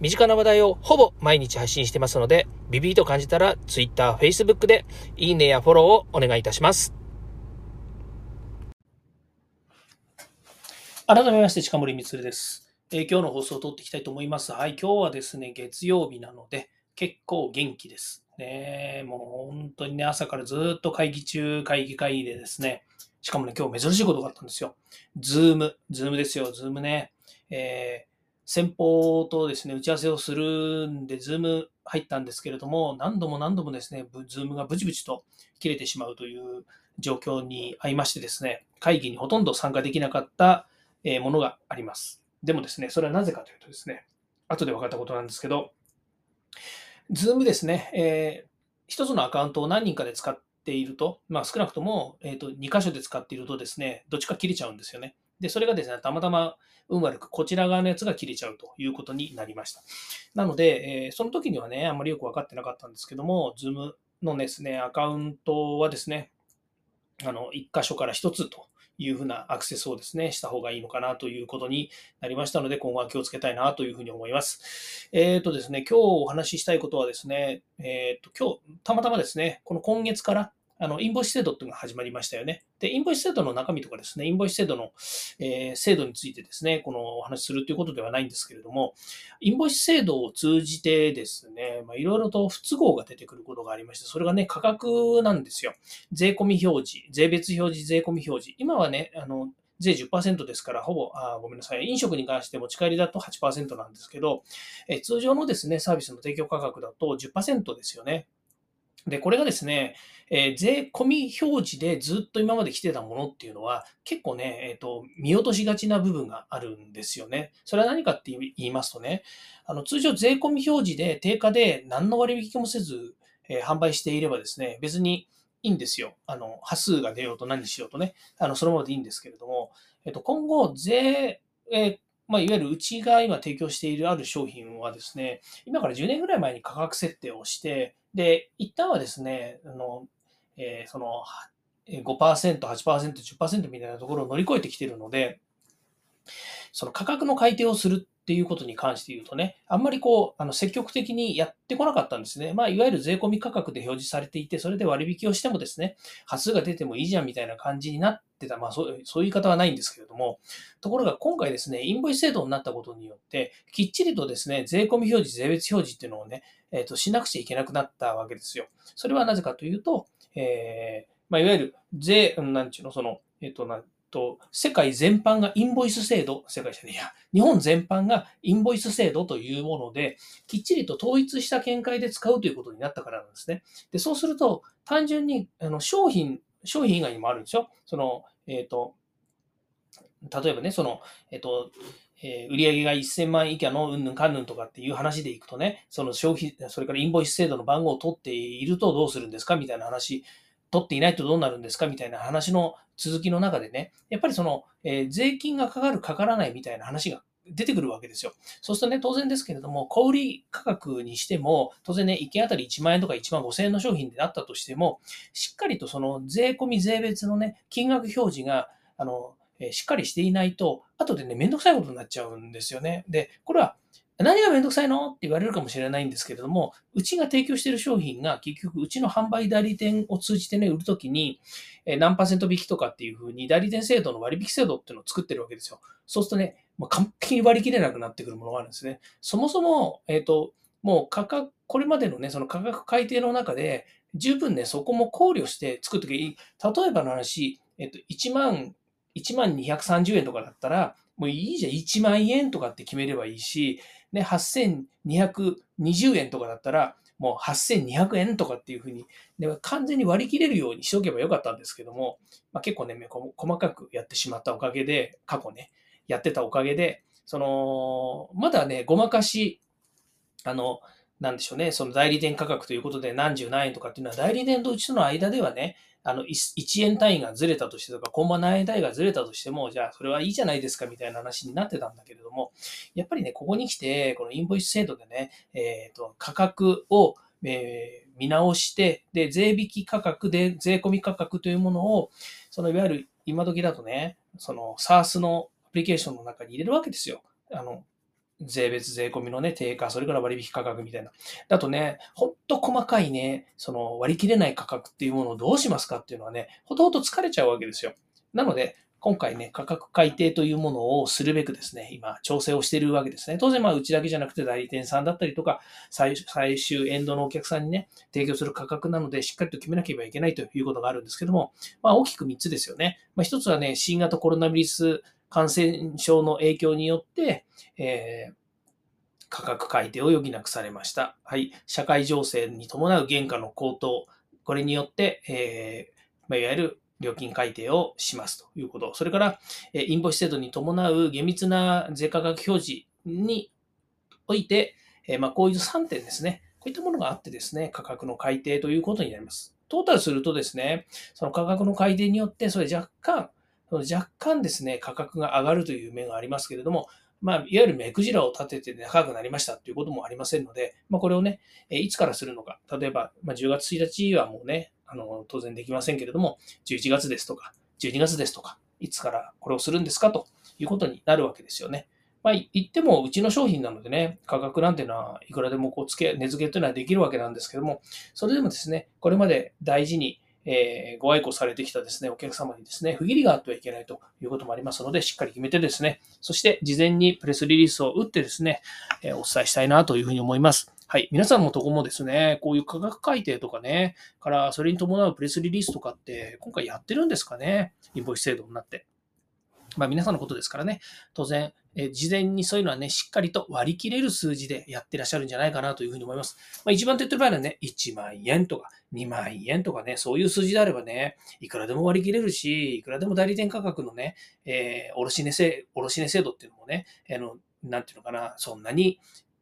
身近な話題をほぼ毎日配信してますので、ビビーと感じたら Twitter、Facebook でいいねやフォローをお願いいたします。改めまして、近森光です、えー、今日の放送を撮っていきたいと思います。はい、今日はですね、月曜日なので、結構元気です。ね、もう本当にね、朝からずっと会議中、会議会議でですね、しかもね、今日珍しいことがあったんですよ。ズーム、ズームですよ、ズームね。えー先方とですね、打ち合わせをするんで、ズーム入ったんですけれども、何度も何度もですね、ズームがブチブチと切れてしまうという状況にあいましてですね、会議にほとんど参加できなかったものがあります。でもですね、それはなぜかというとですね、後で分かったことなんですけど、ズームですね、えー、一つのアカウントを何人かで使っていると、まあ、少なくとも、えーと、2箇所で使っているとですね、どっちか切れちゃうんですよね。で、それがですね、たまたま運悪くこちら側のやつが切れちゃうということになりました。なので、えー、その時にはね、あんまりよく分かってなかったんですけども、Zoom のですね、アカウントはですね、あの、1箇所から1つというふうなアクセスをですね、した方がいいのかなということになりましたので、今後は気をつけたいなというふうに思います。えっ、ー、とですね、今日お話ししたいことはですね、えっ、ー、と、今日、たまたまですね、この今月からあの、インボイス制度っていうのが始まりましたよね。で、インボイス制度の中身とかですね、インボイス制度の、えー、制度についてですね、このお話しするということではないんですけれども、インボイス制度を通じてですね、まあ、いろいろと不都合が出てくることがありまして、それがね、価格なんですよ。税込み表示、税別表示、税込み表示。今はね、あの、税10%ですから、ほぼ、あごめんなさい、飲食に関して持ち帰りだと8%なんですけど、え通常のですね、サービスの提供価格だと10%ですよね。で、これがですね、えー、税込み表示でずっと今まで来てたものっていうのは、結構ね、えっ、ー、と、見落としがちな部分があるんですよね。それは何かって言いますとね、あの、通常税込み表示で定価で何の割引もせず、えー、販売していればですね、別にいいんですよ。あの、波数が出ようと何しようとね、あの、そのままでいいんですけれども、えっ、と、今後、税、えまあ、いわゆるうちが今提供しているある商品はですね、今から10年ぐらい前に価格設定をして、で、一旦はですね、あの、えー、その5%、8%、10%みたいなところを乗り越えてきているので、その価格の改定をするっていうことに関して言うとね、あんまりこう、あの積極的にやってこなかったんですね。まあ、いわゆる税込み価格で表示されていて、それで割引をしてもですね、端数が出てもいいじゃんみたいな感じになってた。まあ、そうそういう言い方はないんですけれども、ところが今回ですね、インボイス制度になったことによって、きっちりとですね、税込み表示、税別表示っていうのをね、えっ、ー、と、しなくちゃいけなくなったわけですよ。それはなぜかというと、えー、まあ、いわゆる税、なんちゅうの、その、えっ、ー、と、なと、世界全般がインボイス制度、世界じゃねえや、日本全般がインボイス制度というもので、きっちりと統一した見解で使うということになったからなんですね。で、そうすると、単純にあの商品、商品以外にもあるんですよ。その、えっ、ー、と、例えばね、その、えっ、ー、と、えー、売上が1000万以下のうんぬんかんぬんとかっていう話でいくとね、その消費、それからインボイス制度の番号を取っているとどうするんですかみたいな話取っていないとどうなるんですかみたいな話の続きの中でね、やっぱりその、えー、税金がかかる、かからないみたいな話が出てくるわけですよ。そうするとね、当然ですけれども、小売価格にしても、当然ね、1件あたり1万円とか1万5千円の商品であったとしても、しっかりとその税込み税別のね、金額表示が、あの、えしっかりしていないと、後でね、めんどくさいことになっちゃうんですよね。で、これは何がめんどくさいの？って言われるかもしれないんですけれども、うちが提供している商品が結局うちの販売代理店を通じてね、売るときに何パーセント引きとかっていうふうに代理店制度の割引制度っていうのを作ってるわけですよ。そうするとね、まあ、完璧に割り切れなくなってくるものがあるんですね。そもそも、えっ、ー、と、もう価格、これまでのね、その価格改定の中で、十分ね、そこも考慮して作っておけばいい。例えばの話、えっ、ー、と、1万、1万230円とかだったら、もういいじゃん、1万円とかって決めればいいし、ね、8220円とかだったら、もう8200円とかっていうふうに、ね、完全に割り切れるようにしておけばよかったんですけども、まあ、結構ね、細かくやってしまったおかげで、過去ね、やってたおかげで、その、まだね、ごまかし、あの、なんでしょうね、その代理店価格ということで何十何円とかっていうのは、代理店とうちとの間ではね、あの 1, 円単位がずれたとしてとか、コンマ何円単位がずれたとしても、じゃあそれはいいじゃないですかみたいな話になってたんだけれども、やっぱりね、ここに来て、このインボイス制度でね、えーと、価格を、えー、見直して、で、税引き価格で、税込み価格というものを、そのいわゆる今時だとね、その SARS のアプリケーションの中に入れるわけですよ。あの、税別税込みのね、定価、それから割引価格みたいな。だとね、ほんと細かいね、その割り切れない価格っていうものをどうしますかっていうのはね、ほとほと疲れちゃうわけですよ。なので、今回ね、価格改定というものをするべくですね、今、調整をしているわけですね。当然、まあ、うちだけじゃなくて代理店さんだったりとか、最終エンドのお客さんにね、提供する価格なので、しっかりと決めなければいけないということがあるんですけども、まあ、大きく3つですよね。まあ、1つはね、新型コロナウイルス感染症の影響によって、えー価格改定を余儀なくされました。はい。社会情勢に伴う原価の高騰、これによって、えーま、いわゆる料金改定をしますということ。それから、えインボイス制度に伴う厳密な税価格表示において、えまあ、こういう3点ですね。こういったものがあってですね、価格の改定ということになります。トータルするとですね、その価格の改定によって、それ若干、若干ですね、価格が上がるという面がありますけれども、まあ、いわゆる目くじらを立てて高くなりましたということもありませんので、まあ、これをね、いつからするのか。例えば、まあ、10月1日はもうね、あの、当然できませんけれども、11月ですとか、12月ですとか、いつからこれをするんですかということになるわけですよね。まあ、言っても、うちの商品なのでね、価格なんていうのはいくらでもこう付け、値付けというのはできるわけなんですけども、それでもですね、これまで大事にえ、ご愛顧されてきたですね、お客様にですね、不義理があってはいけないということもありますので、しっかり決めてですね、そして事前にプレスリリースを打ってですね、え、お伝えしたいなというふうに思います。はい。皆さんのとこもですね、こういう価格改定とかね、からそれに伴うプレスリリースとかって今回やってるんですかね、インボイス制度になって。まあ皆さんのことですからね、当然、え事前にそういうのはね、しっかりと割り切れる数字でやってらっしゃるんじゃないかなというふうに思います。まあ一番手っ取り早いのはね、1万円とか2万円とかね、そういう数字であればね、いくらでも割り切れるし、いくらでも代理店価格のね、えー、卸値制、卸値制度っていうのもね、あの、なんていうのかな、そんなに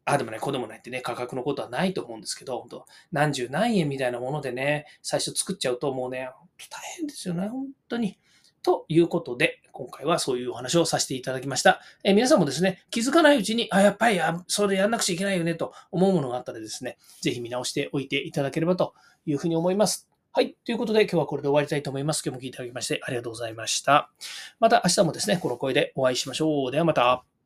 あでもない、こうでもないってね、価格のことはないと思うんですけど、本当何十何円みたいなものでね、最初作っちゃうともうね、大変ですよね、本当に。ということで、今回はそういうお話をさせていただきました。え皆さんもですね、気づかないうちに、あ、やっぱりあそれやんなくちゃいけないよねと思うものがあったらですね、ぜひ見直しておいていただければというふうに思います。はい。ということで、今日はこれで終わりたいと思います。今日も聞いていただきましてありがとうございました。また明日もですね、この声でお会いしましょう。ではまた。